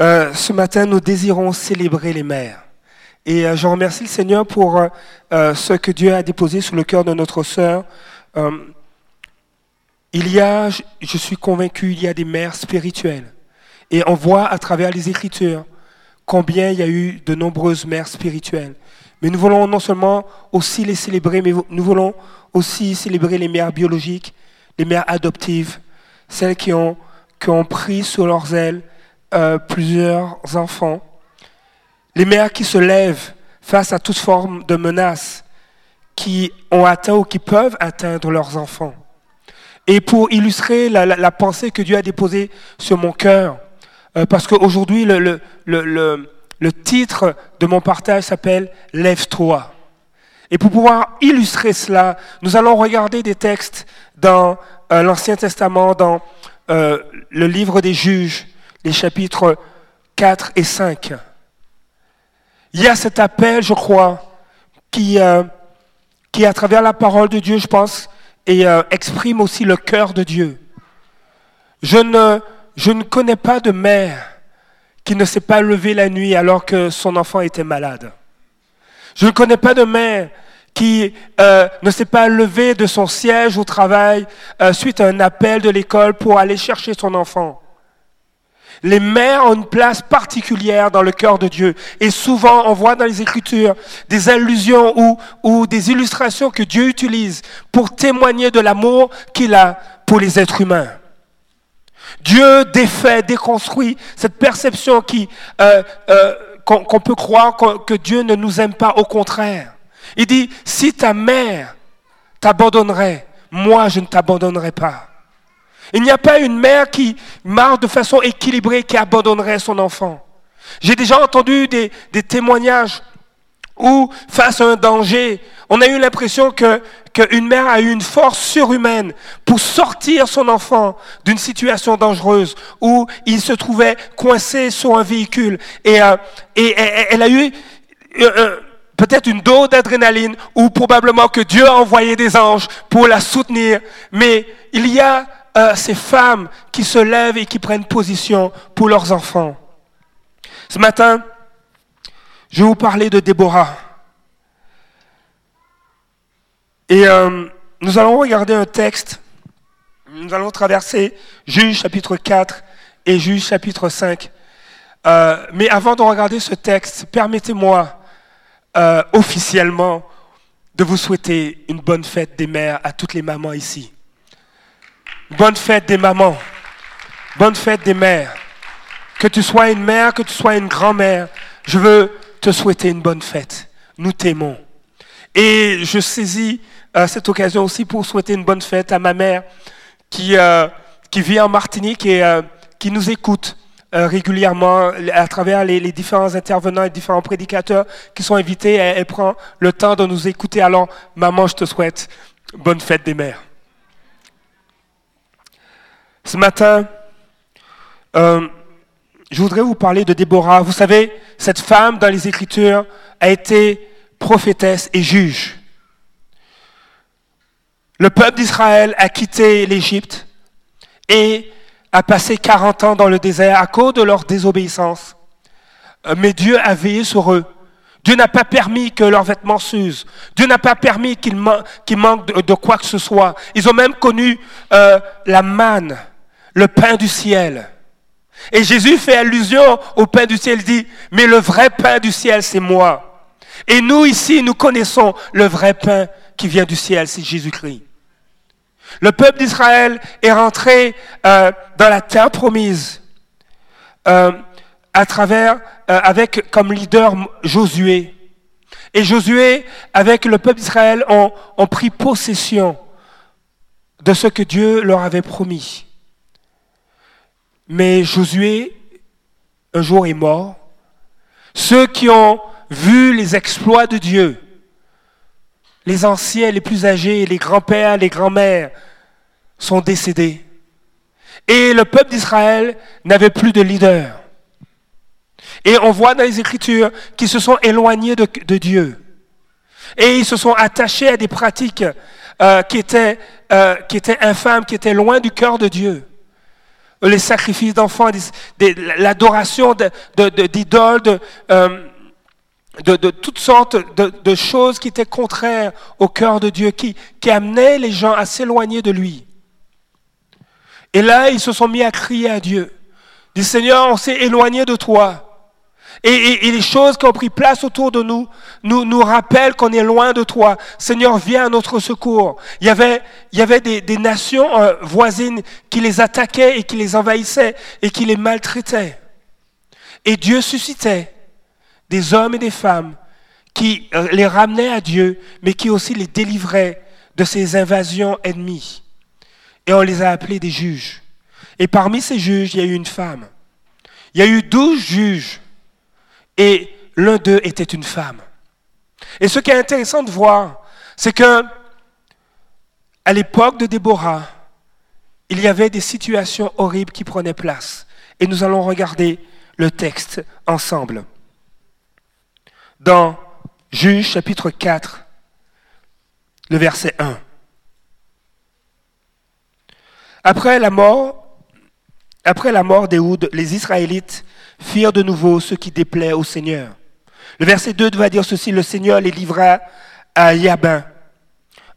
Euh, ce matin, nous désirons célébrer les mères. Et euh, je remercie le Seigneur pour euh, ce que Dieu a déposé sur le cœur de notre sœur. il y a, je suis convaincu, il y a des mères spirituelles. Et on voit à travers les Écritures combien il y a eu de nombreuses mères spirituelles. Mais nous voulons non seulement aussi les célébrer, mais nous voulons aussi célébrer les mères biologiques, les mères adoptives, celles qui ont, qui ont pris sous leurs ailes euh, plusieurs enfants, les mères qui se lèvent face à toute forme de menaces qui ont atteint ou qui peuvent atteindre leurs enfants. Et pour illustrer la, pensée que Dieu a déposée sur mon cœur, euh, parce qu'aujourd'hui le, le, titre de mon partage s'appelle Lève-toi. Et pour pouvoir illustrer cela, nous allons regarder des textes dans euh, l'Ancien Testament, dans le livre des juges, les chapitres 4 et 5. Il y a cet appel, je crois, qui, euh, à travers la parole de Dieu, je pense, et euh, exprime aussi le cœur de Dieu. Je ne, je ne connais pas de mère qui ne s'est pas levée la nuit alors que son enfant était malade. Je ne connais pas de mère qui euh, ne s'est pas levée de son siège au travail suite à un appel de l'école pour aller chercher son enfant. Les mères ont une place particulière dans le cœur de Dieu. Et souvent, on voit dans les Écritures des allusions ou, des illustrations que Dieu utilise pour témoigner de l'amour qu'il a pour les êtres humains. Dieu défait, déconstruit cette perception qui euh, euh, qu'on peut croire que Dieu ne nous aime pas. Au contraire, il dit si ta mère t'abandonnerait, moi je ne t'abandonnerai pas. Il n'y a pas une mère qui marche de façon équilibrée qui abandonnerait son enfant. J'ai déjà entendu des, témoignages où, face à un danger, on a eu l'impression qu'une mère a eu une force surhumaine pour sortir son enfant d'une situation dangereuse où il se trouvait coincé sur un véhicule et, euh, elle a eu euh, euh, peut-être une dose d'adrénaline ou probablement que Dieu a envoyé des anges pour la soutenir. Mais il y a euh, ces femmes qui se lèvent et qui prennent position pour leurs enfants. Ce matin, je vais vous parler de Déborah. Et euh, nous allons regarder un texte. Nous allons traverser Juge chapitre 4 et Juge chapitre 5. Euh, mais avant de regarder ce texte, permettez-moi officiellement de vous souhaiter une bonne fête des mères à toutes les mamans ici. Bonne fête des mamans. Bonne fête des mères. Que tu sois une mère, que tu sois une grand-mère, je veux te souhaiter une bonne fête. Nous t'aimons. Et je saisis euh, cette occasion aussi pour souhaiter une bonne fête à ma mère qui, euh, vit en Martinique et euh, qui nous écoute régulièrement à travers les, différents intervenants et différents prédicateurs qui sont invités. elle prend le temps de nous écouter. Alors, maman, je te souhaite bonne fête des mères. Ce matin, euh, je voudrais vous parler de Déborah. Vous savez, cette femme dans les Écritures a été prophétesse et juge. Le peuple d'Israël a quitté l'Égypte et a passé 40 ans dans le désert à cause de leur désobéissance. Euh, mais Dieu a veillé sur eux. Dieu n'a pas permis que leurs vêtements s'usent. Dieu n'a pas permis qu'ils manquent de, quoi que ce soit. Ils ont même connu euh, la manne le pain du ciel. Et Jésus fait allusion au pain du ciel, il dit, mais le vrai pain du ciel, c'est moi. Et nous ici, nous connaissons le vrai pain qui vient du ciel, c'est Jésus-Christ. Le peuple d'Israël est rentré euh, dans la terre promise euh, à travers, euh, avec comme leader Josué. Et Josué, avec le peuple d'Israël, ont, ont pris possession de ce que Dieu leur avait promis. Mais Josué, un jour, est mort. Ceux qui ont vu les exploits de Dieu, les anciens, les plus âgés, les grands-pères, les grands-mères, sont décédés. Et le peuple d'Israël n'avait plus de leader. Et on voit dans les Écritures qu'ils se sont éloignés de, Dieu. Et ils se sont attachés à des pratiques euh, qui, étaient, euh, qui étaient infâmes, qui étaient loin du cœur de Dieu. Les sacrifices d'enfants, l'adoration d'idoles, de, euh, de, toutes sortes de, choses qui étaient contraires au cœur de Dieu, qui, qui amenaient les gens à s'éloigner de lui. Et là, ils se sont mis à crier à Dieu. Dit Seigneur, on s'est éloigné de toi. Et, les choses qui ont pris place autour de nous nous, rappellent qu'on est loin de toi. Seigneur, viens à notre secours. Il y avait, il y avait des, nations euh, voisines qui les attaquaient et qui les envahissaient et qui les maltraitaient. Et Dieu suscitait des hommes et des femmes qui euh, les ramenaient à Dieu, mais qui aussi les délivraient de ces invasions ennemies. Et on les a appelés des juges. Et parmi ces juges, il y a eu une femme. Il y a eu douze juges et l'un d'eux était une femme. Et ce qui est intéressant de voir, c'est que à l'époque de Déborah, il y avait des situations horribles qui prenaient place. Et nous allons regarder le texte ensemble. Dans Juge chapitre 4, le verset 1. Après la mort, après la mort les Israélites firent de nouveau ce qui déplaît au Seigneur. Le verset 2 va dire ceci, le Seigneur les livra à Yabin,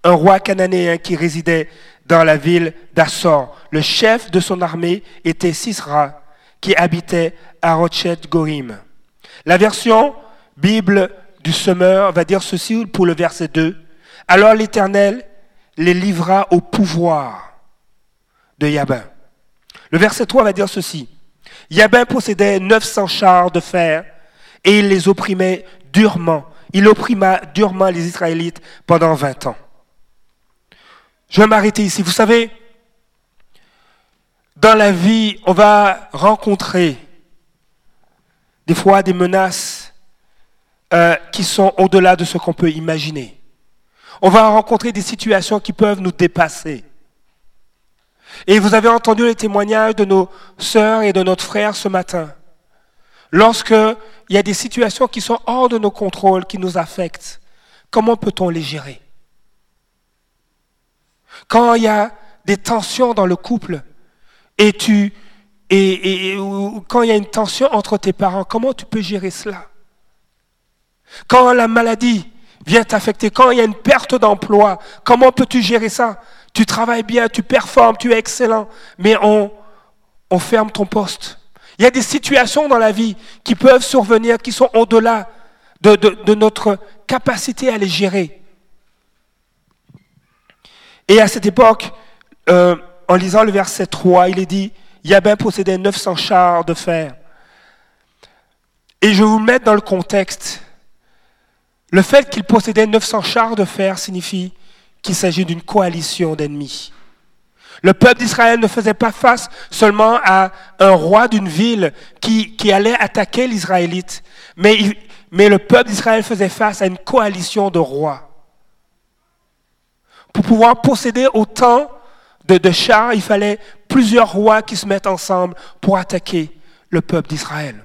un roi cananéen qui résidait dans la ville d'Assor. Le chef de son armée était Sisra, qui habitait à Rochet Gorim. La version Bible du semeur va dire ceci pour le verset 2. Alors l'Éternel les livra au pouvoir de Yabin. Le verset 3 va dire ceci. Yabin possédait 900 chars de fer et il les opprimait durement. Il opprima durement les Israélites pendant 20 ans. Je vais m'arrêter ici. Vous savez, dans la vie, on va rencontrer des fois des menaces euh, qui sont au-delà de ce qu'on peut imaginer. On va rencontrer des situations qui peuvent nous dépasser. Et vous avez entendu les témoignages de nos sœurs et de notre frère ce matin. Lorsque il y a des situations qui sont hors de nos contrôles, qui nous affectent, comment peut-on les gérer? Quand il y a des tensions dans le couple et tu et, quand il y a une tension entre tes parents, comment tu peux gérer cela? Quand la maladie vient t'affecter, quand il y a une perte d'emploi, comment peux-tu gérer ça? Tu travailles bien, tu performes, tu es excellent, mais on, on ferme ton poste. Il y a des situations dans la vie qui peuvent survenir, qui sont au-delà de, notre capacité à les gérer. Et à cette époque, euh, en lisant le verset 3, il est dit, Yabin possédait 900 chars de fer. Et je vais vous mettre dans le contexte. Le fait qu'il possédait 900 chars de fer signifie qu'il s'agit d'une coalition d'ennemis. Le peuple d'Israël ne faisait pas face seulement à un roi d'une ville qui, allait attaquer l'Israélite, mais, mais le peuple d'Israël faisait face à une coalition de rois. Pour pouvoir posséder autant de, de chars, il fallait plusieurs rois qui se mettent ensemble pour attaquer le peuple d'Israël.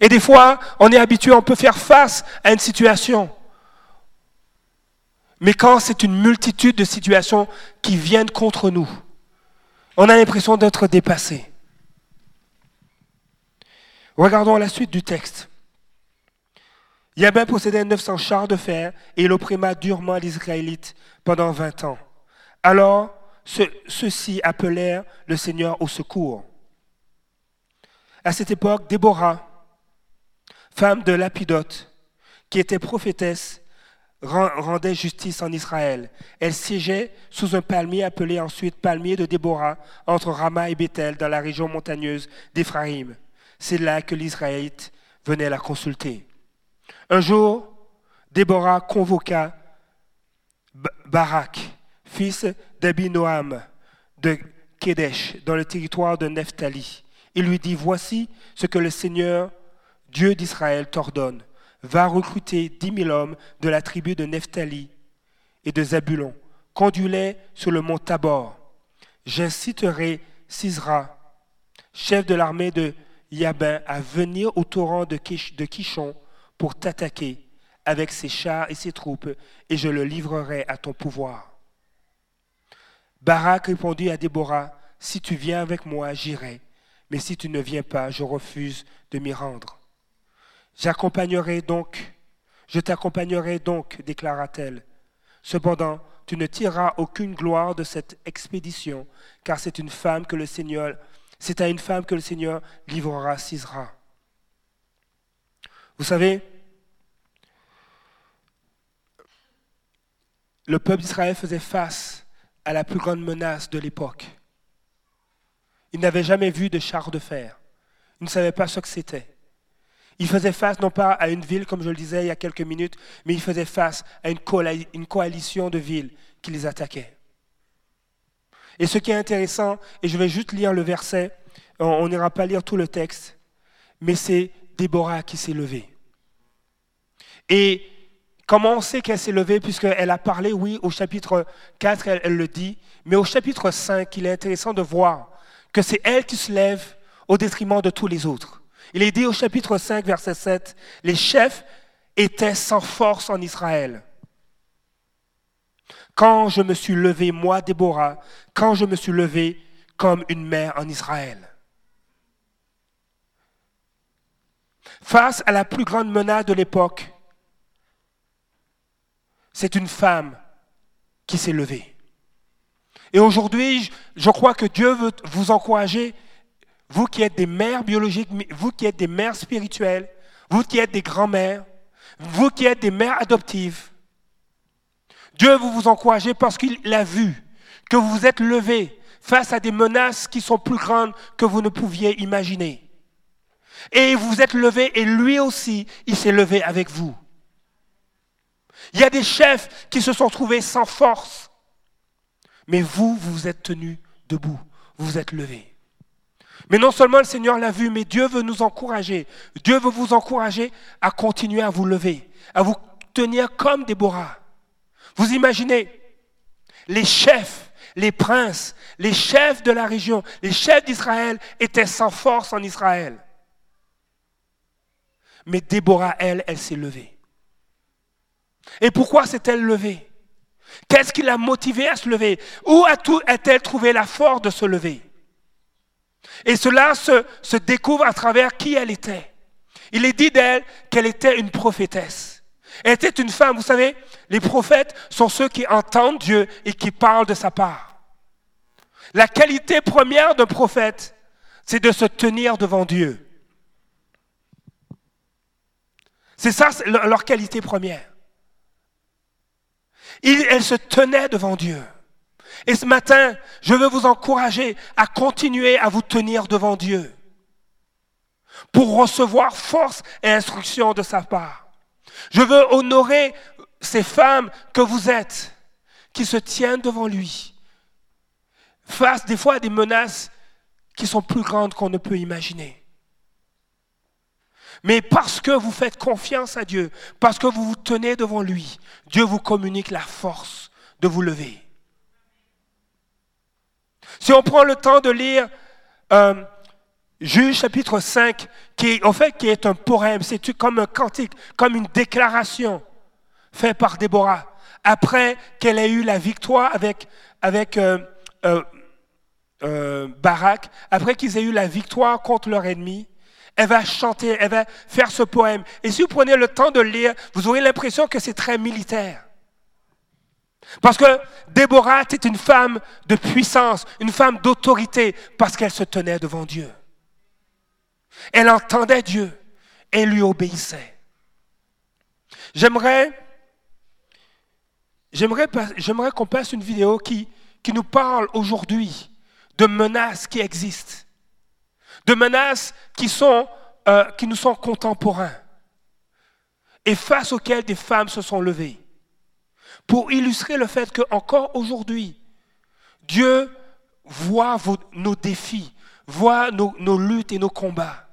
Et des fois, on est habitué, on peut faire face à une situation. Mais quand c'est une multitude de situations qui viennent contre nous, on a l'impression d'être dépassé. Regardons la suite du texte. Yabin possédait 900 chars de fer et il opprimait durement les Israélites pendant 20 ans. Alors, ceux-ci appelèrent le Seigneur au secours. À cette époque, Déborah, femme de Lapidote, qui était prophétesse, rendait justice en Israël. Elle siégeait sous un palmier appelé ensuite palmier de Déborah, entre Rama et Bethel, dans la région montagneuse d'Éphraïm. C'est là que l'Israélite venait la consulter. Un jour, Déborah convoqua Barak, fils d'Abinoam de Kedesh, dans le territoire de Nephtali. Il lui dit, voici ce que le Seigneur, Dieu d'Israël, t'ordonne va recruter dix mille hommes de la tribu de Nephtali et de Zabulon. Conduis-les sur le mont Tabor. J'inciterai Sisra, chef de l'armée de Yabin, à venir au torrent de, Kishon pour t'attaquer avec ses chars et ses troupes, et je le livrerai à ton pouvoir. Barak répondit à Déborah, Si tu viens avec moi, j'irai, mais si tu ne viens pas, je refuse de m'y rendre. J'accompagnerai donc, je t'accompagnerai donc, déclara-t-elle. Cependant, tu ne tireras aucune gloire de cette expédition, car c'est à une femme que le Seigneur livrera Sisera. Vous savez, le peuple d'Israël faisait face à la plus grande menace de l'époque. Il n'avait jamais vu de char de fer. Il ne savait pas ce que c'était. Il faisait face non pas à une ville, comme je le disais il y a quelques minutes, mais il faisait face à une, coalition de villes qui les attaquaient. Et ce qui est intéressant, et je vais juste lire le verset, on n'ira pas lire tout le texte, mais c'est Déborah qui s'est levée. Et comment on sait qu'elle s'est levée? Puisqu'elle a parlé, oui, au chapitre 4, elle, elle, le dit, mais au chapitre 5, il est intéressant de voir que c'est elle qui se lève au détriment de tous les autres. Il est dit au chapitre 5, verset 7, les chefs étaient sans force en Israël. Quand je me suis levé, moi, Déborah, quand je me suis levé comme une mère en Israël. Face à la plus grande menace de l'époque, c'est une femme qui s'est levée. Et aujourd'hui, je crois que Dieu veut vous encourager vous qui êtes des mères biologiques, vous qui êtes des mères spirituelles, vous qui êtes des grands-mères, vous qui êtes des mères adoptives, Dieu veut vous encourager parce qu'il a vu que vous vous êtes levés face à des menaces qui sont plus grandes que vous ne pouviez imaginer. Et vous vous êtes levés et lui aussi, il s'est levé avec vous. Il y a des chefs qui se sont trouvés sans force, mais vous, vous vous êtes tenus debout, vous vous êtes levés. Mais non seulement le Seigneur l'a vu, mais Dieu veut nous encourager. Dieu veut vous encourager à continuer à vous lever, à vous tenir comme Déborah. Vous imaginez, les chefs, les princes, les chefs de la région, les chefs d'Israël étaient sans force en Israël. Mais Déborah, elle, elle s'est levée. Et pourquoi s'est-elle levée? Qu'est-ce qui l'a motivée à se lever? Où a-t-elle trouvé la force de se lever? Et cela se, découvre à travers qui elle était. Il est dit d'elle qu'elle était une prophétesse. Elle était une femme. Vous savez, les prophètes sont ceux qui entendent Dieu et qui parlent de sa part. La qualité première d'un prophète, c'est de se tenir devant Dieu. C'est ça leur qualité première. elle se tenait devant Dieu. Et ce matin, je veux vous encourager à continuer à vous tenir devant Dieu pour recevoir force et instruction de sa part. Je veux honorer ces femmes que vous êtes, qui se tiennent devant lui, face des fois à des menaces qui sont plus grandes qu'on ne peut imaginer. Mais parce que vous faites confiance à Dieu, parce que vous vous tenez devant lui, Dieu vous communique la force de vous lever. Si on prend le temps de lire euh, chapitre 5, qui, en fait, est un poème, c'est comme un cantique, comme une déclaration faite par Déborah, après qu'elle ait eu la victoire avec, avec euh, euh, Barak, après qu'ils aient eu la victoire contre leur ennemi, elle va chanter, elle va faire ce poème. Et si vous prenez le temps de lire, vous aurez l'impression que c'est très militaire. Parce que Déborah était une femme de puissance, une femme d'autorité, parce qu'elle se tenait devant Dieu. Elle entendait Dieu et lui obéissait. J'aimerais, j'aimerais, qu'on passe une vidéo qui, nous parle aujourd'hui de menaces qui existent, de menaces qui, euh, qui nous sont contemporains et face auxquelles des femmes se sont levées pour illustrer le fait qu'encore aujourd'hui, Dieu voit nos défis, voit nos, nos luttes et nos combats.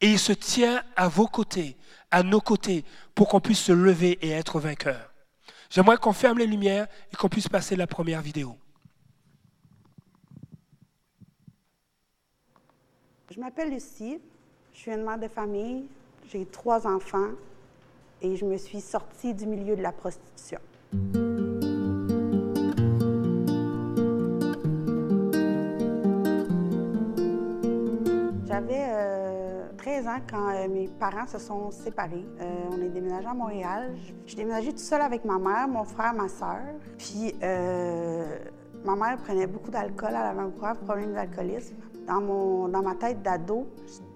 Et il se tient à vos côtés, à nos côtés, pour qu'on puisse se lever et être vainqueur. J'aimerais qu'on ferme les lumières et qu'on puisse passer la première vidéo. Je m'appelle Lucie, je suis une mère de famille, j'ai trois enfants et je me suis sortie du milieu de la prostitution. J'avais euh, 13 ans quand euh, mes parents se sont séparés. Euh, on est déménagé à Montréal. Je suis déménagée toute seule avec ma mère, mon frère, ma sœur. Puis ma mère prenait beaucoup d'alcool à l'avant-coureur, problème d'alcoolisme. Dans, mon, dans ma tête d'ado,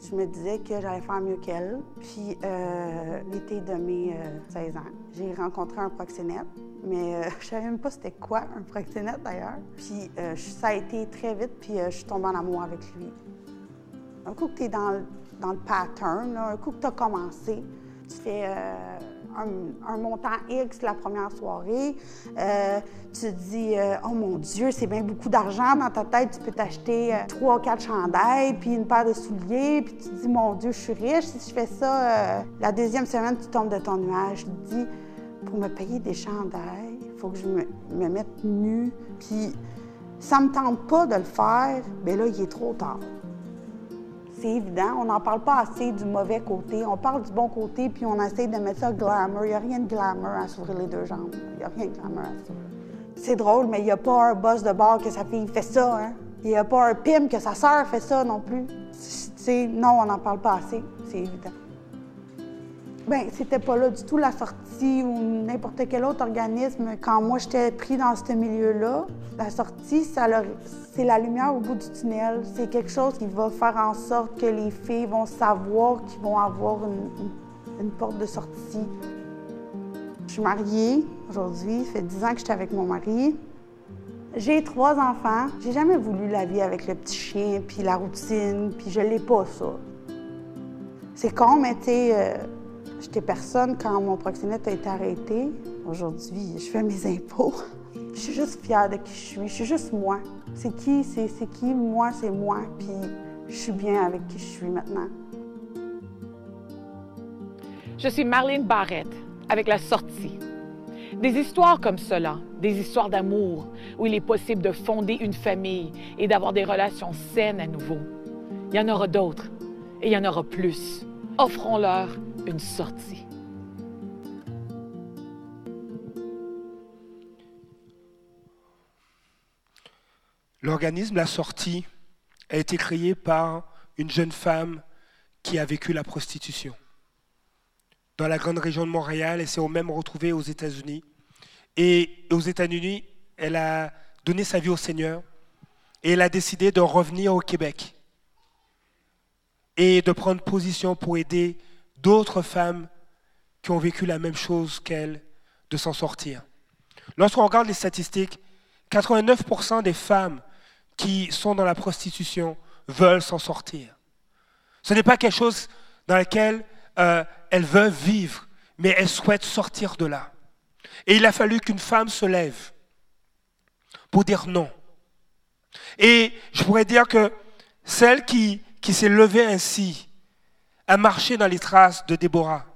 je, me disais que j'allais faire mieux qu'elle. Puis euh, l'été de mes euh, 16 ans, j'ai rencontré un proxénète. Mais euh, je savais même pas c'était quoi un proxénète d'ailleurs. Puis euh, ça a été très vite, puis euh, je suis tombée en amour avec lui. Un coup que tu es dans, le- dans le pattern, un coup que tu as commencé, tu fais euh, un, montant X la première soirée, euh, tu te dis euh, Oh mon Dieu, c'est bien beaucoup d'argent. Dans ta tête, tu peux t'acheter euh, trois, quatre chandails, puis une paire de souliers, puis tu te dis Mon Dieu, je suis riche. Si je fais ça, la deuxième semaine, tu tombes de ton nuage. Tu te dis Pour me payer des chandails, il faut que je me, me mette nue, puis ça me tente pas de le faire, mais là, il est trop tard. C'est évident, on n'en parle pas assez du mauvais côté. On parle du bon côté, puis on essaie de mettre ça glamour. Il n'y a rien de glamour à s'ouvrir les deux jambes. Il n'y a rien de glamour à ça. C'est drôle, mais il n'y a pas un boss de bar que sa fille fait ça. Hein? Il n'y a pas un pim que sa sœur fait ça non plus. C'est, non, on n'en parle pas assez. C'est évident. Ben, c'était pas là du tout la sortie ou n'importe quel autre organisme. Quand moi j'étais pris dans ce milieu-là, la sortie, c'est la lumière au bout du tunnel. C'est quelque chose qui va faire en sorte que les filles vont savoir qu'ils vont avoir une, porte de sortie. Je suis mariée aujourd'hui, ça fait 10 ans que j'étais avec mon mari. J'ai trois enfants. J'ai jamais voulu la vie avec le petit chien, puis la routine, puis je l'ai pas, ça. C'est con, mais tu sais, euh, j'étais personne quand mon proxénète a été arrêté. Aujourd'hui, je fais mes impôts. Je suis juste fière de qui je suis. Je suis juste moi. C'est qui, c'est qui, moi, c'est moi. Puis je suis bien avec qui je suis maintenant. Je suis Marlene Barrette avec la sortie. Des histoires comme cela, des histoires d'amour où il est possible de fonder une famille et d'avoir des relations saines à nouveau. Il y en aura d'autres et il y en aura plus. Offrons-leur une sortie. L'organisme La Sortie a été créé par une jeune femme qui a vécu la prostitution. Dans la grande région de Montréal, elle s'est même retrouvée aux États-Unis. Et aux États-Unis, elle a donné sa vie au Seigneur et elle a décidé de revenir au Québec et de prendre position pour aider d'autres femmes qui ont vécu la même chose qu'elle de s'en sortir. Lorsqu'on regarde les statistiques, 89% des femmes qui sont dans la prostitution veulent s'en sortir. Ce n'est pas quelque chose dans lequel euh, elles veulent vivre, mais elles souhaitent sortir de là. Et il a fallu qu'une femme se lève pour dire non. Et je pourrais dire que celle qui, qui s'est levée ainsi a marché dans les traces de Déborah.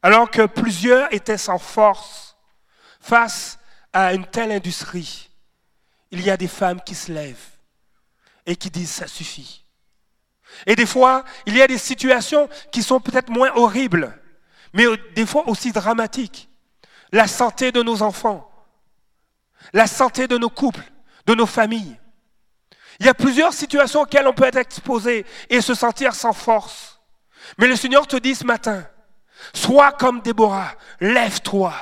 Alors que plusieurs étaient sans force face à une telle industrie, il y a des femmes qui se lèvent et qui disent ça suffit. Et des fois, il y a des situations qui sont peut-être moins horribles, mais des fois aussi dramatiques. La santé de nos enfants, la santé de nos couples, de nos familles. Il y a plusieurs situations auxquelles on peut être exposé et se sentir sans force. Mais le Seigneur te dit ce matin, sois comme Déborah, lève-toi.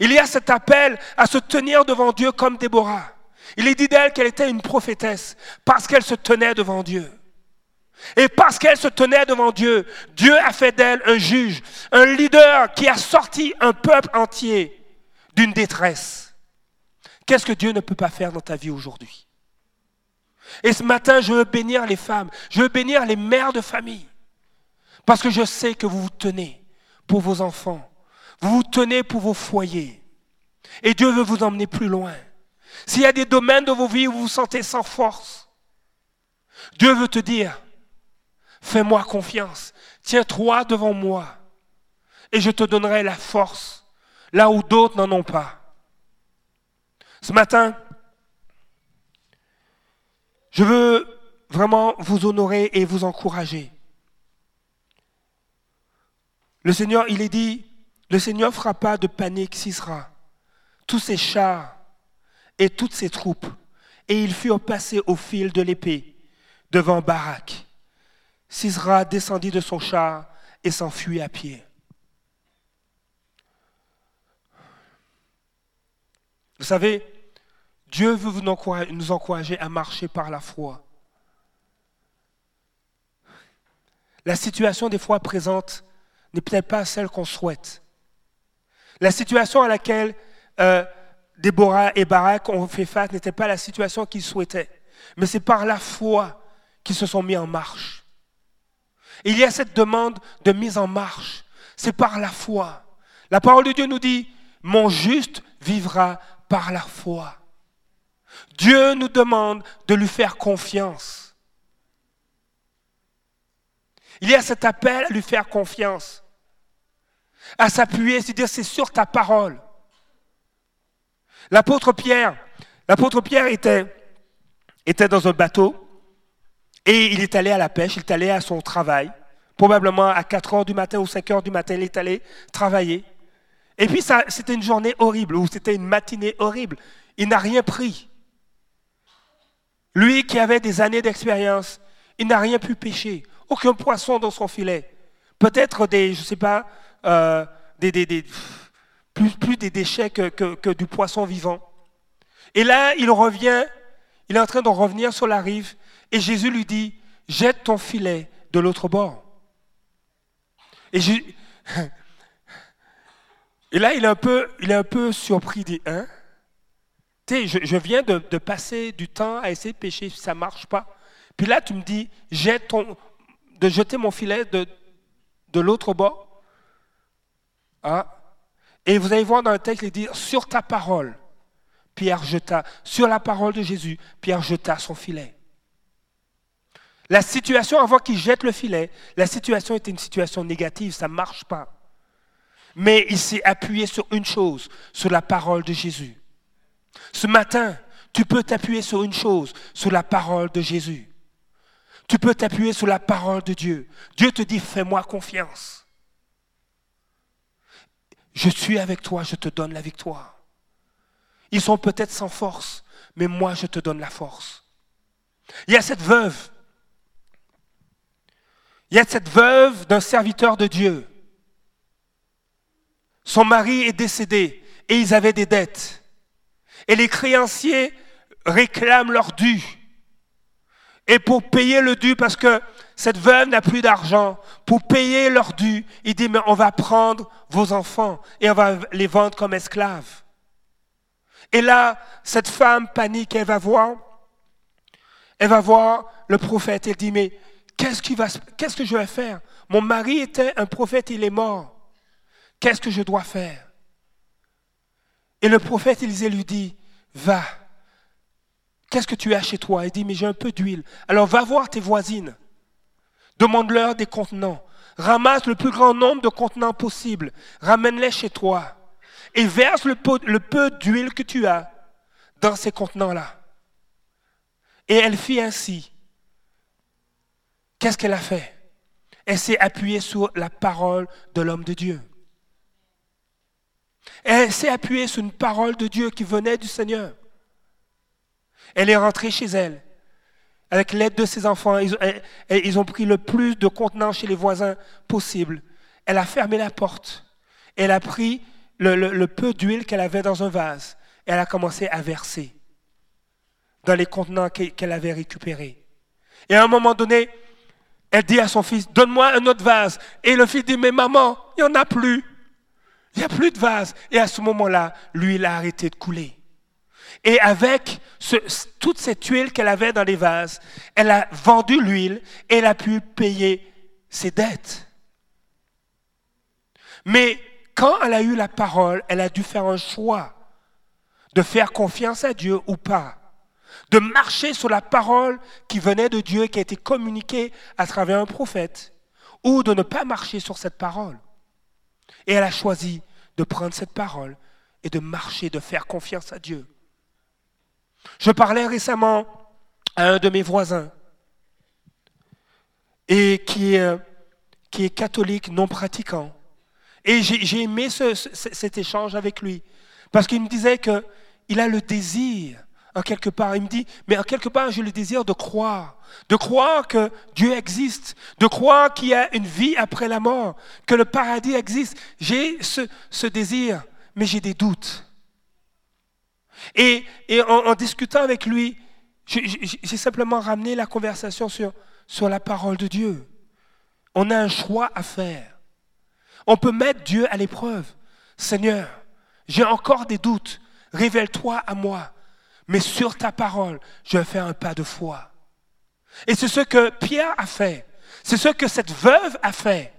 Il y a cet appel à se tenir devant Dieu comme Déborah. Il est dit d'elle qu'elle était une prophétesse parce qu'elle se tenait devant Dieu. Et parce qu'elle se tenait devant Dieu, Dieu a fait d'elle un juge, un leader qui a sorti un peuple entier d'une détresse. Qu'est-ce que Dieu ne peut pas faire dans ta vie aujourd'hui? Et ce matin, je veux bénir les femmes, je veux bénir les mères de famille, parce que je sais que vous vous tenez pour vos enfants, vous vous tenez pour vos foyers, et Dieu veut vous emmener plus loin. S'il y a des domaines de vos vies où vous vous sentez sans force, Dieu veut te dire, fais-moi confiance, tiens-toi devant moi, et je te donnerai la force là où d'autres n'en ont pas. Ce matin, je veux vraiment vous honorer et vous encourager. Le Seigneur, il est dit, le Seigneur frappa de panique Sisera, tous ses chars et toutes ses troupes, et ils furent passés au fil de l'épée devant Barak, Sisra descendit de son char et s'enfuit à pied. Vous savez, Dieu veut nous encourager à marcher par la foi. La situation des fois présente n'est peut-être pas celle qu'on souhaite. La situation à laquelle euh, Déborah et Barak ont fait face n'était pas la situation qu'ils souhaitaient, mais c'est par la foi qu'ils se sont mis en marche. il y a cette demande de mise en marche, c'est par la foi. La parole de Dieu nous dit, mon juste vivra par la foi. Dieu nous demande de lui faire confiance. Il y a cet appel à lui faire confiance, à s'appuyer, c'est dire c'est sur ta parole. L'apôtre Pierre, l'apôtre Pierre était, était dans un bateau et il est allé à la pêche, il est allé à son travail. Probablement à 4 heures du matin ou 5 heures du matin, il est allé travailler. Et puis c'était une journée horrible ou c'était une matinée horrible. Il n'a rien pris. Lui qui avait des années d'expérience, il n'a rien pu pêcher. Aucun poisson dans son filet. Peut-être des, je sais pas, euh, des, des, plus, plus, des déchets que, que, du poisson vivant. Et là, il revient, il est en train de revenir sur la rive, et Jésus lui dit, jette ton filet de l'autre bord. Et, et, là, il est un peu, il est un peu surpris, dit, hein? Je, je, viens de, passer du temps à essayer de pêcher, ça ne marche pas. Puis là, tu me dis, jette ton, de jeter mon filet de, de l'autre bord. Ah. Et vous allez voir dans le texte, il dit, sur ta parole, Pierre jeta, sur la parole de Jésus, Pierre jeta son filet. La situation, avant qu'il jette le filet, la situation était une situation négative, ça ne marche pas. Mais il s'est appuyé sur une chose, sur la parole de Jésus. Ce matin, tu peux t'appuyer sur une chose, sur la parole de Jésus. Tu peux t'appuyer sur la parole de Dieu. Dieu te dit, fais-moi confiance. Je suis avec toi, je te donne la victoire. Ils sont peut-être sans force, mais moi, je te donne la force. Il y a cette veuve. Il y a cette veuve d'un serviteur de Dieu. Son mari est décédé et ils avaient des dettes. Et les créanciers réclament leur dû. Et pour payer le dû, parce que cette veuve n'a plus d'argent, pour payer leur dû, il dit, mais on va prendre vos enfants et on va les vendre comme esclaves. Et là, cette femme panique, elle va voir, elle va voir le prophète, elle dit, mais qu'est-ce, qu'est-ce que je vais faire? Mon mari était un prophète, il est mort. Qu'est-ce que je dois faire? Et le prophète Élisée lui dit, va, Qu'est-ce que tu as chez toi? Il dit, mais j'ai un peu d'huile. Alors va voir tes voisines. Demande-leur des contenants. Ramasse le plus grand nombre de contenants possible. Ramène-les chez toi. Et verse le peu, le peu d'huile que tu as dans ces contenants-là. Et elle fit ainsi. Qu'est-ce qu'elle a fait? Elle s'est appuyée sur la parole de l'homme de Dieu. Elle s'est appuyée sur une parole de Dieu qui venait du Seigneur. Elle est rentrée chez elle. Avec l'aide de ses enfants, ils, ont pris le plus de contenants chez les voisins possible. Elle a fermé la porte. Elle a pris le, peu d'huile qu'elle avait dans un vase. Elle a commencé à verser dans les contenants qu'elle avait récupérés. Et à un moment donné, elle dit à son fils, donne-moi un autre vase. Et le fils dit, mais maman, il n'y en a plus. Il n'y a plus de vase. Et à ce moment-là, l'huile a arrêté de couler. Et avec toute cette huile qu'elle avait dans les vases, elle a vendu l'huile et elle a pu payer ses dettes. Mais quand elle a eu la parole, elle a dû faire un choix de faire confiance à Dieu ou pas, de marcher sur la parole qui venait de Dieu, qui a été communiquée à travers un prophète, ou de ne pas marcher sur cette parole. Et elle a choisi de prendre cette parole et de marcher, de faire confiance à Dieu. Je parlais récemment à un de mes voisins est, qui est catholique non pratiquant. Et j'ai aimé cet échange avec lui parce qu'il me disait qu'il a le désir, en quelque part. Il me dit, mais en quelque part, j'ai le désir de croire, de croire que Dieu existe, de croire qu'il y a une vie après la mort, que le paradis existe. J'ai ce, désir, mais j'ai des doutes. Et, en, discutant avec lui, j'ai simplement ramené la conversation sur, sur la parole de Dieu. On a un choix à faire. On peut mettre Dieu à l'épreuve. Seigneur, j'ai encore des doutes. Révèle-toi à moi. Mais sur ta parole, je faire un pas de foi. Et c'est ce que Pierre a fait. C'est ce que cette veuve a fait.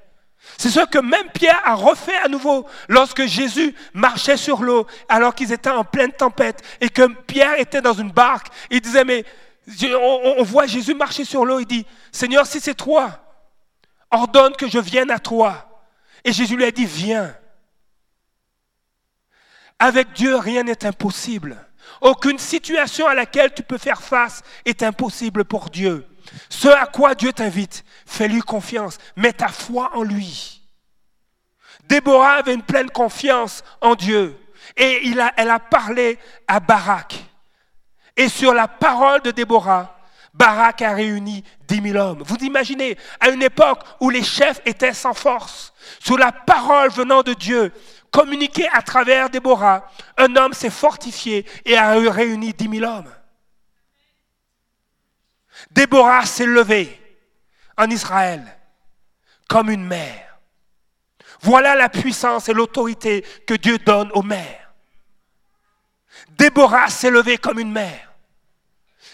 C'est ce que même Pierre a refait à nouveau lorsque Jésus marchait sur l'eau alors qu'ils étaient en pleine tempête et que Pierre était dans une barque. Il disait, mais on, voit Jésus marcher sur l'eau. Il dit, Seigneur, si c'est toi, ordonne que je vienne à toi. Et Jésus lui a dit, viens. Avec Dieu, rien n'est impossible. Aucune situation à laquelle tu peux faire face est impossible pour Dieu. Ce à quoi Dieu t'invite, fais-lui confiance, mets ta foi en lui. Déborah avait une pleine confiance en Dieu et il a, elle a parlé à Barak. Et sur la parole de Déborah, Barak a réuni dix mille hommes. Vous imaginez, à une époque où les chefs étaient sans force, sur la parole venant de Dieu, communiquée à travers Déborah, un homme s'est fortifié et a réuni dix mille hommes. Déborah s'est levée en Israël comme une mère. Voilà la puissance et l'autorité que Dieu donne aux mères. Déborah s'est levée comme une mère.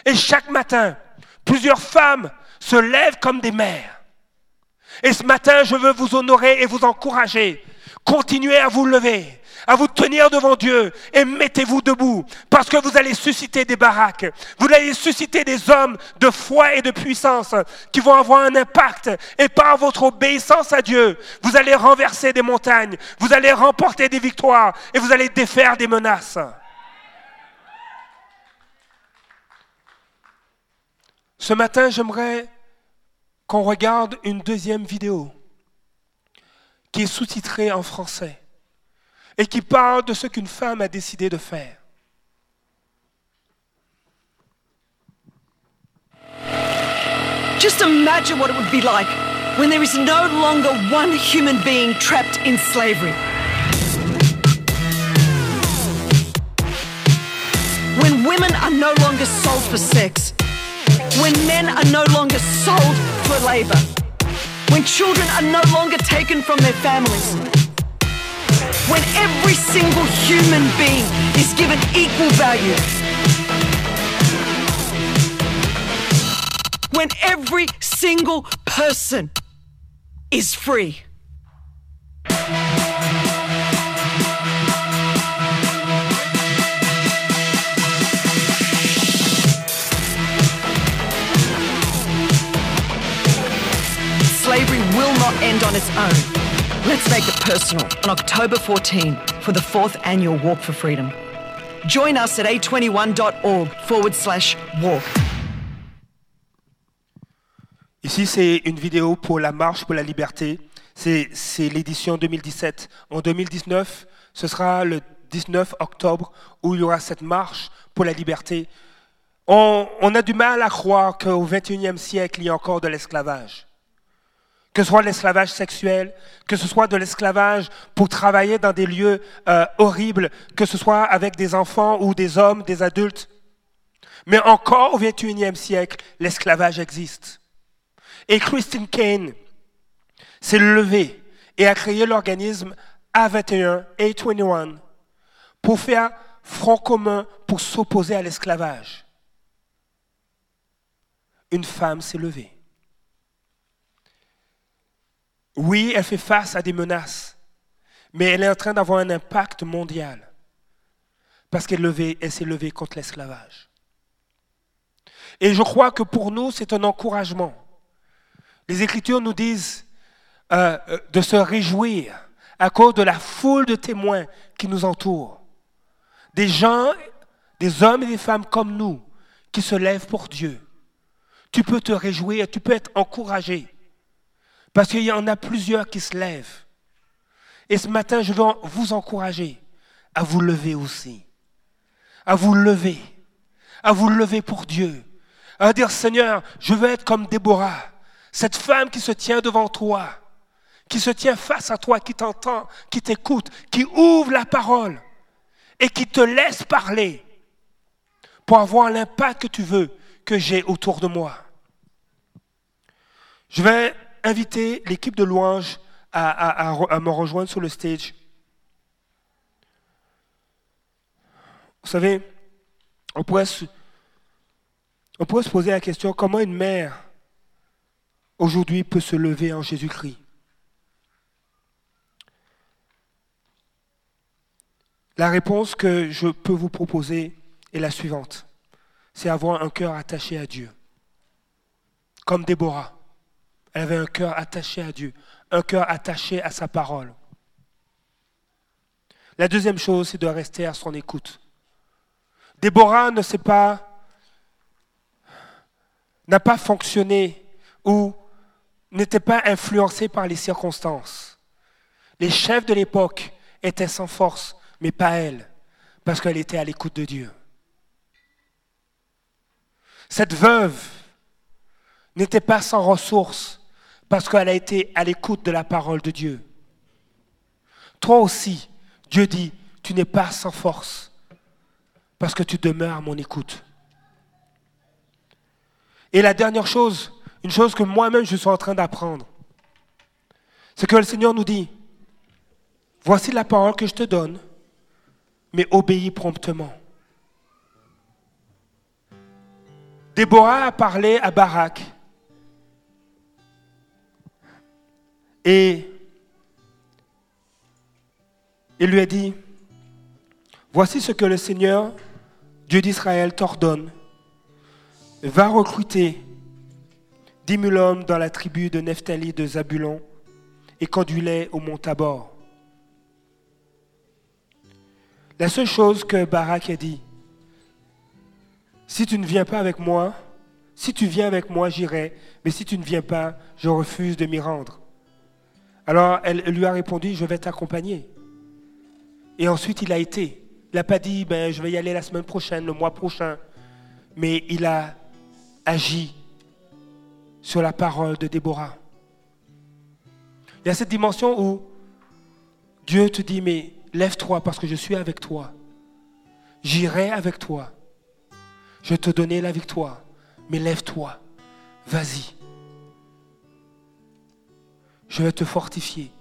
Et chaque matin, plusieurs femmes se lèvent comme des mères. Et ce matin, je veux vous honorer et vous encourager. Continuez à vous lever à vous tenir devant Dieu et mettez-vous debout parce que vous allez susciter des baraques. Vous allez susciter des hommes de foi et de puissance qui vont avoir un impact et par votre obéissance à Dieu, vous allez renverser des montagnes, vous allez remporter des victoires et vous allez défaire des menaces. Ce matin, j'aimerais qu'on regarde une deuxième vidéo qui est sous-titrée en français et qui parle de ce qu'une femme a décidé de faire. Just imagine what it would be like when there is no longer one human being trapped in slavery. When women are no longer sold for sex. When men are no longer sold for labor. When children are no longer taken from their families when every single human being is given equal value. When every single person is free. End on its own. Let's make it personal on October 14 for the fourth annual Walk for Freedom. Join us at a21.org forward slash walk. Ici, c'est une vidéo pour la marche pour la liberté. C'est l'édition 2017. En 2019, ce sera le 19 octobre où il y aura cette marche pour la liberté. On, a du mal à croire qu'au 21e siècle, il y a encore de l'esclavage que ce soit l'esclavage sexuel, que ce soit de l'esclavage pour travailler dans des lieux euh, horribles, que ce soit avec des enfants ou des hommes, des adultes. Mais encore au XXIe siècle, l'esclavage existe. Et Christine Kane s'est levée et a créé l'organisme A21, A21, pour faire front commun pour s'opposer à l'esclavage. Une femme s'est levée. Oui, elle fait face à des menaces, mais elle est en train d'avoir un impact mondial parce qu'elle s'est levée contre l'esclavage. Et je crois que pour nous, c'est un encouragement. Les Écritures nous disent euh, euh, de se réjouir à cause de la foule de témoins qui nous entourent. Des gens, des hommes et des femmes comme nous qui se lèvent pour Dieu. Tu peux te réjouir, tu peux être encouragé. Parce qu'il y en a plusieurs qui se lèvent. Et ce matin, je veux vous encourager à vous lever aussi. À vous lever. à vous lever pour Dieu, à dire Seigneur, je veux être comme Déborah, cette femme qui se tient devant toi, qui se tient face à toi, qui t'entend, qui t'écoute, qui ouvre la parole et qui te laisse parler pour avoir l'impact que tu veux que j'ai autour de moi. Je vais inviter l'équipe de louange à, me rejoindre sur le stage. Vous savez, on pourrait se poser la question, comment une mère aujourd'hui peut se lever en Jésus-Christ? La réponse que je peux vous proposer est la suivante. C'est avoir un cœur attaché à Dieu. Comme Déborah. Elle avait un cœur attaché à Dieu, un cœur attaché à sa parole. La deuxième chose, c'est de rester à son écoute. Déborah ne sait pas, n'a pas fonctionné ou n'était pas influencée par les circonstances. Les chefs de l'époque étaient sans force, mais pas elle, parce qu'elle était à l'écoute de Dieu. Cette veuve n'était pas sans ressources, parce qu'elle a été à l'écoute de la parole de Dieu. Toi aussi, Dieu dit, tu n'es pas sans force, parce que tu demeures à mon écoute. Et la dernière chose, une chose que moi-même je suis en train d'apprendre, c'est que le Seigneur nous dit, voici la parole que je te donne, mais obéis promptement. Déborah a parlé à Barak. Et il lui a dit, voici ce que le Seigneur, Dieu d'Israël, t'ordonne. Va recruter dix mille hommes dans la tribu de Nephtali de Zabulon et conduis-les au mont Tabor. La seule chose que Barak a dit, si tu ne viens pas avec moi, si tu viens avec moi, j'irai, mais si tu ne viens pas, je refuse de m'y rendre. Alors elle lui a répondu, je vais t'accompagner. Et ensuite il a été. Il n'a pas dit, ben, je vais y aller la semaine prochaine, le mois prochain, mais il a agi sur la parole de Déborah. Il y a cette dimension où Dieu te dit, mais lève-toi parce que je suis avec toi. J'irai avec toi. Je te donner la victoire. Mais lève-toi. Vas-y. Je vais te fortifier.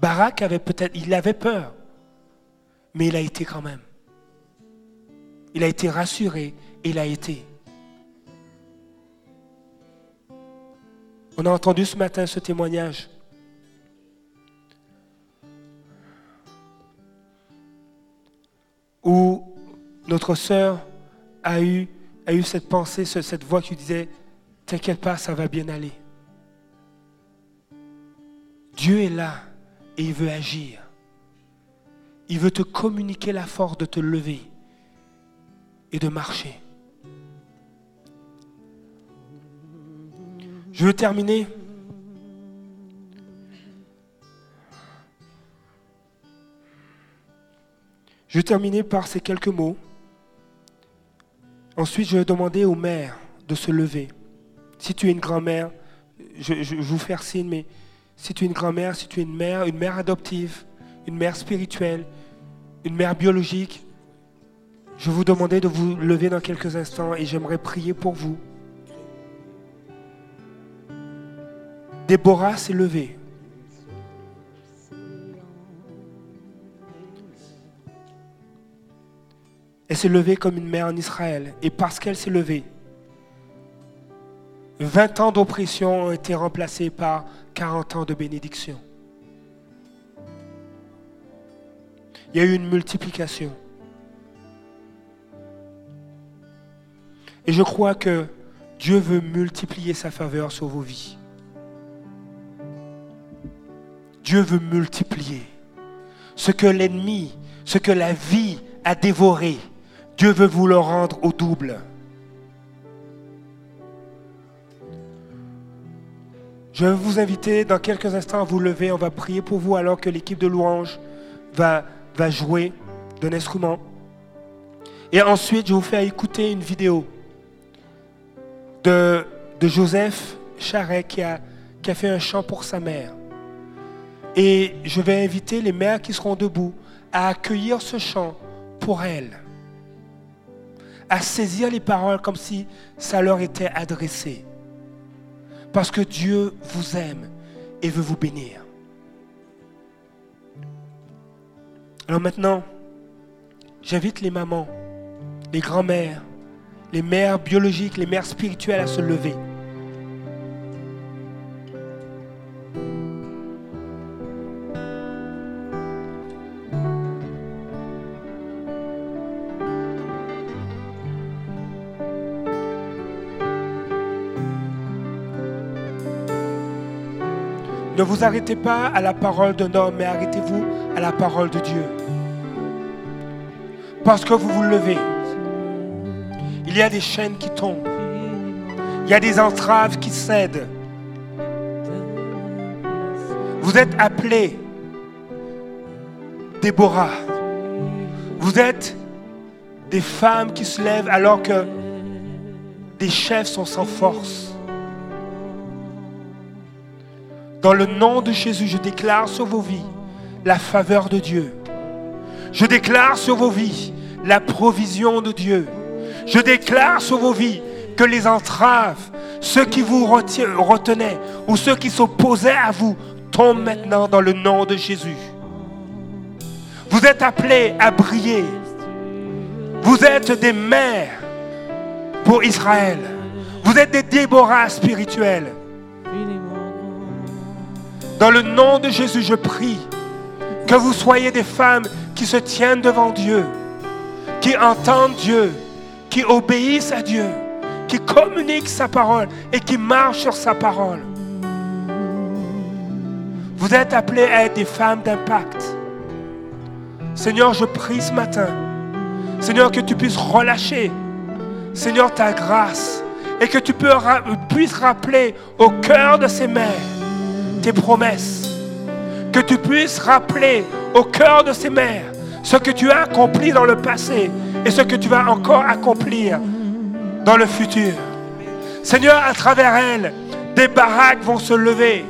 Barak avait peut-être, il avait peur, mais il a été quand même. Il a été rassuré il a été. On a entendu ce matin ce témoignage où notre sœur a eu, a eu cette pensée, cette voix qui disait, t'inquiète pas, ça va bien aller. Dieu est là et il veut agir. Il veut te communiquer la force de te lever et de marcher. Je veux terminer Je vais terminer par ces quelques mots. Ensuite, je vais demander aux mères de se lever. Si tu es une grand-mère, je, je, vous faire signe, mais si tu es une grand-mère, si tu es une mère, une mère adoptive, une mère spirituelle, une mère biologique, je vous demander de vous lever dans quelques instants et j'aimerais prier pour vous. Déborah s'est levée. Elle s'est levée comme une mère en Israël. Et parce qu'elle s'est levée, 20 ans d'oppression ont été remplacés par 40 ans de bénédiction. Il y a eu une multiplication. Et je crois que Dieu veut multiplier sa faveur sur vos vies. Dieu veut multiplier ce que l'ennemi, ce que la vie a dévoré. Dieu veut vous le rendre au double. Je vais vous inviter dans quelques instants à vous lever. On va prier pour vous alors que l'équipe de louange va, jouer d'un instrument. Et ensuite, je vous fais écouter une vidéo de, de Joseph Charret qui a, qui a fait un chant pour sa mère. Et je vais inviter les mères qui seront debout à accueillir ce chant pour elles, à saisir les paroles comme si ça leur était adressé. Parce que Dieu vous aime et veut vous bénir. Alors maintenant, j'invite les mamans, les grands-mères, les mères biologiques, les mères spirituelles à se lever. Ne vous arrêtez pas à la parole d'un homme, mais arrêtez-vous à la parole de Dieu. Parce que vous vous levez, il y a des chaînes qui tombent. Il y a des entraves qui cèdent. Vous êtes appelés Déborah. Vous êtes des femmes qui se lèvent alors que des chefs sont sans force. Dans le nom de Jésus, je déclare sur vos vies la faveur de Dieu. Je déclare sur vos vies la provision de Dieu. Je déclare sur vos vies que les entraves, ceux qui vous retenaient ou ceux qui s'opposaient à vous, tombent maintenant dans le nom de Jésus. Vous êtes appelés à briller. Vous êtes des mères pour Israël. Vous êtes des Déborah spirituels. Dans le nom de Jésus, je prie que vous soyez des femmes qui se tiennent devant Dieu, qui entendent Dieu, qui obéissent à Dieu, qui communiquent sa parole et qui marchent sur sa parole. Vous êtes appelés à être des femmes d'impact. Seigneur, je prie ce matin, Seigneur, que tu puisses relâcher, Seigneur, ta grâce et que tu puisses rappeler au cœur de ces mères promesses. Que tu puisses rappeler au cœur de ces mères ce que tu as accompli dans le passé et ce que tu vas encore accomplir dans le futur. Seigneur, à travers elles, des baraques vont se lever.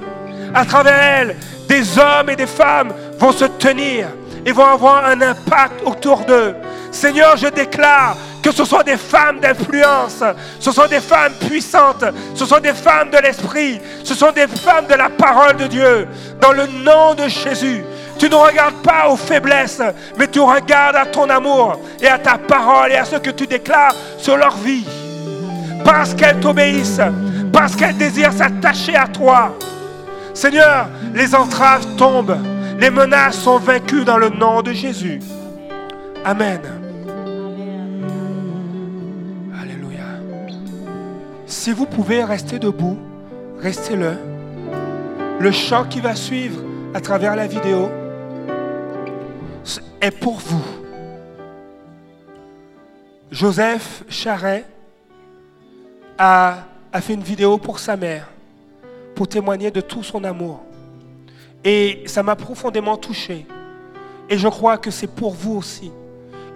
À travers elles, des hommes et des femmes vont se tenir et vont avoir un impact autour d'eux. Seigneur, je déclare que ce sont des femmes d'influence, ce sont des femmes puissantes, ce sont des femmes de l'esprit, ce sont des femmes de la parole de Dieu. Dans le nom de Jésus, tu ne regardes pas aux faiblesses, mais tu regardes à ton amour et à ta parole et à ce que tu déclares sur leur vie. Parce qu'elles t'obéissent, parce qu'elles désirent s'attacher à toi. Seigneur, les entraves tombent, les menaces sont vaincues dans le nom de Jésus. Amen. Si vous pouvez rester debout, restez-le. Le chant qui va suivre à travers la vidéo, est pour vous. Joseph Charret a, a fait une vidéo pour sa mère, pour témoigner de tout son amour. Et ça m'a profondément touché. Et je crois que c'est pour vous aussi.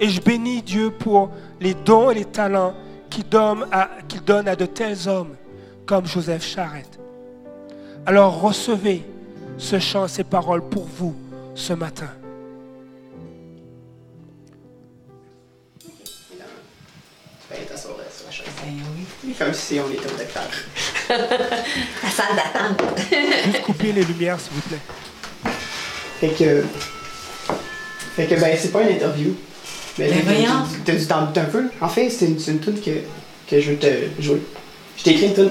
Et je bénis Dieu pour les dons et les talents qu'il donne à, qu'il donne à de tels hommes comme Joseph Charette. Alors recevez ce chant, ces paroles pour vous ce matin. Comme si on était au docteur. La salle d'attente. Juste couper les lumières, s'il vous plaît. Fait que. Fait que, ben, c'est pas une interview. Mais voyons. T'as dû t'en douter un peu. En fait, c'est une, c'est une tune que, que je veux te jouer. Je t'ai écrit une tune.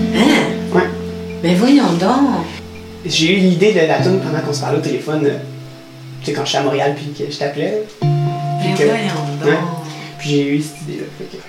Hein? Ouais. Ben voyons donc. J'ai eu l'idée de la tune pendant qu'on se parlait au téléphone. euh, Tu sais, quand je suis à Montréal puis que je t'appelais. Que- voyons donc. Puis j'ai eu cette idée-là. Fait que.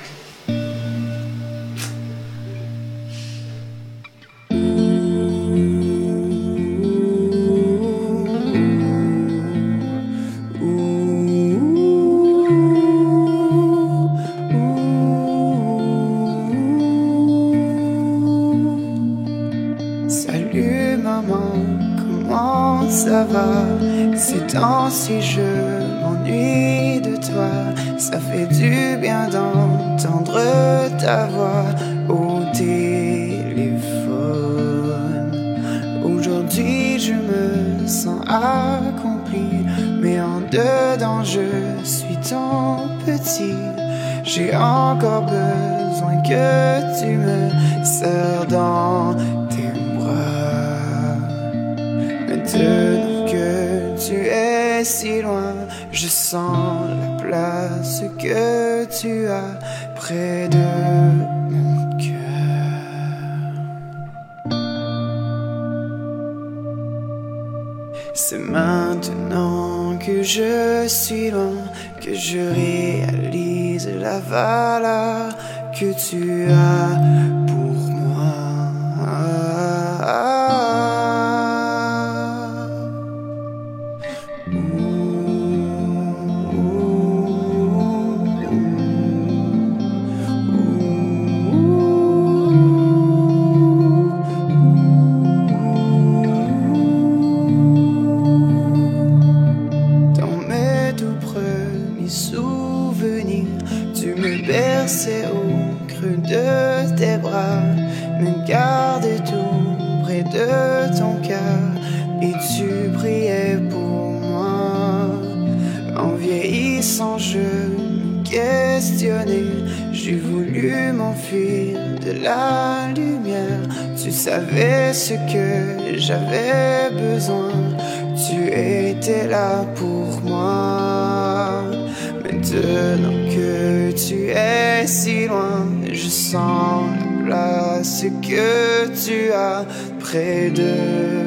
C'est maintenant que je suis loin que je réalise la valeur que tu as la lumière. Tu savais ce que j'avais besoin, tu étais là pour moi. Maintenant que tu es si loin, je sens la place que tu as près de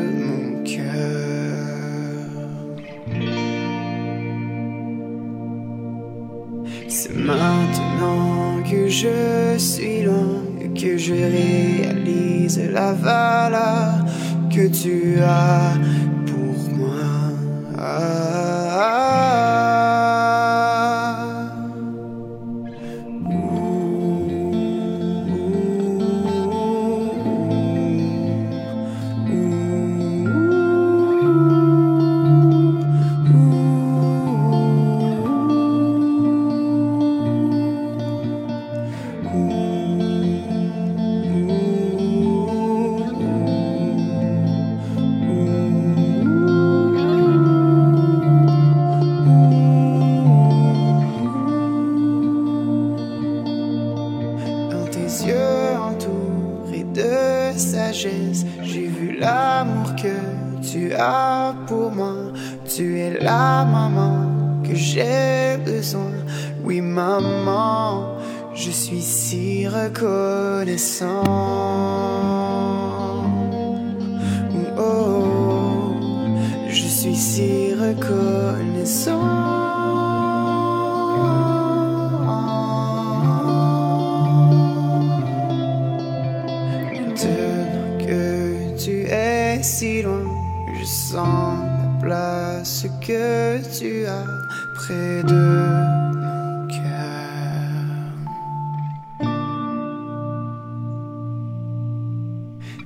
réalise la valeur que tu as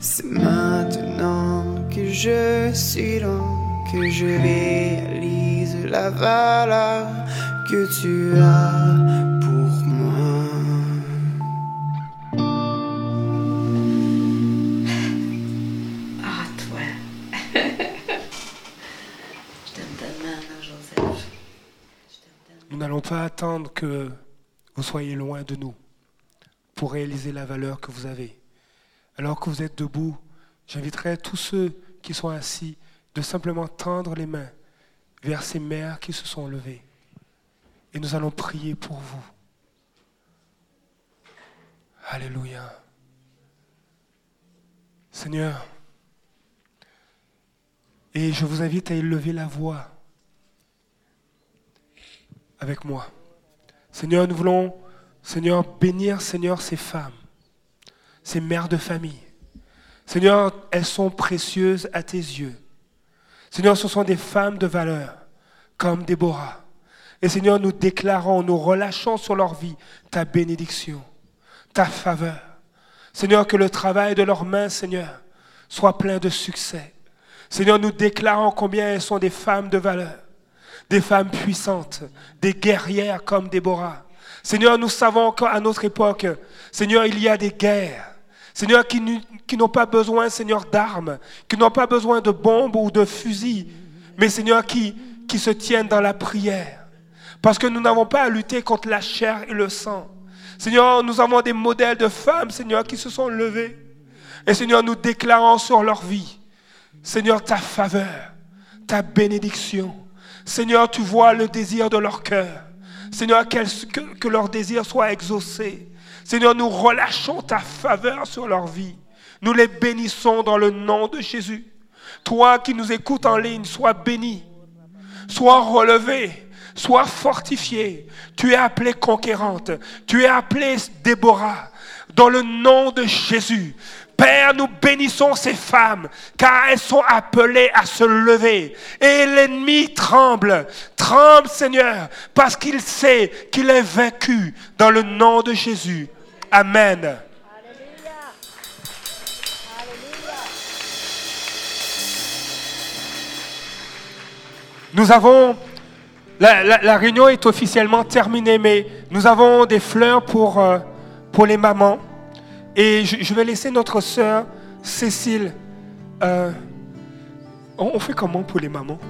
C'est maintenant que je suis loin, que je réalise la valeur que tu as pour moi. Ah, toi. Je t'aime tellement, non, Joseph. Je t'aime tellement. Nous n'allons pas attendre que vous soyez loin de nous pour réaliser la valeur que vous avez. Alors que vous êtes debout, j'inviterai tous ceux qui sont assis de simplement tendre les mains vers ces mères qui se sont levées. Et nous allons prier pour vous. Alléluia. Seigneur, et je vous invite à élever la voix avec moi. Seigneur, nous voulons, Seigneur, bénir, Seigneur, ces femmes, ces mères de famille. Seigneur, elles sont précieuses à tes yeux. Seigneur, ce sont des femmes de valeur, comme Déborah. Et Seigneur, nous déclarons, nous relâchons sur leur vie ta bénédiction, ta faveur. Seigneur, que le travail de leurs mains, Seigneur, soit plein de succès. Seigneur, nous déclarons combien elles sont des femmes de valeur, des femmes puissantes, des guerrières comme Déborah. Seigneur, nous savons qu'à notre époque, Seigneur, il y a des guerres. Seigneur, qui, n'ont pas besoin, Seigneur, d'armes, qui n'ont pas besoin de bombes ou de fusils, mais Seigneur, qui, se tiennent dans la prière. Parce que nous n'avons pas à lutter contre la chair et le sang. Seigneur, nous avons des modèles de femmes, Seigneur, qui se sont levées. Et Seigneur, nous déclarons sur leur vie, Seigneur, ta faveur, ta bénédiction. Seigneur, tu vois le désir de leur cœur. Seigneur, que leur désir soit exaucé. Seigneur, nous relâchons ta faveur sur leur vie. Nous les bénissons dans le nom de Jésus. Toi qui nous écoutes en ligne, sois béni. Sois relevé, sois fortifié. Tu es appelée conquérante. Tu es appelée Déborah. Dans le nom de Jésus. Père, nous bénissons ces femmes, car elles sont appelées à se lever. Et l'ennemi tremble, tremble Seigneur, parce qu'il sait qu'il est vaincu dans le nom de Jésus. Amen. Nous avons... La, réunion est officiellement terminée, mais nous avons des fleurs pour, euh, les mamans. Et je, vais laisser notre sœur Cécile. euh, on fait comment pour les mamans?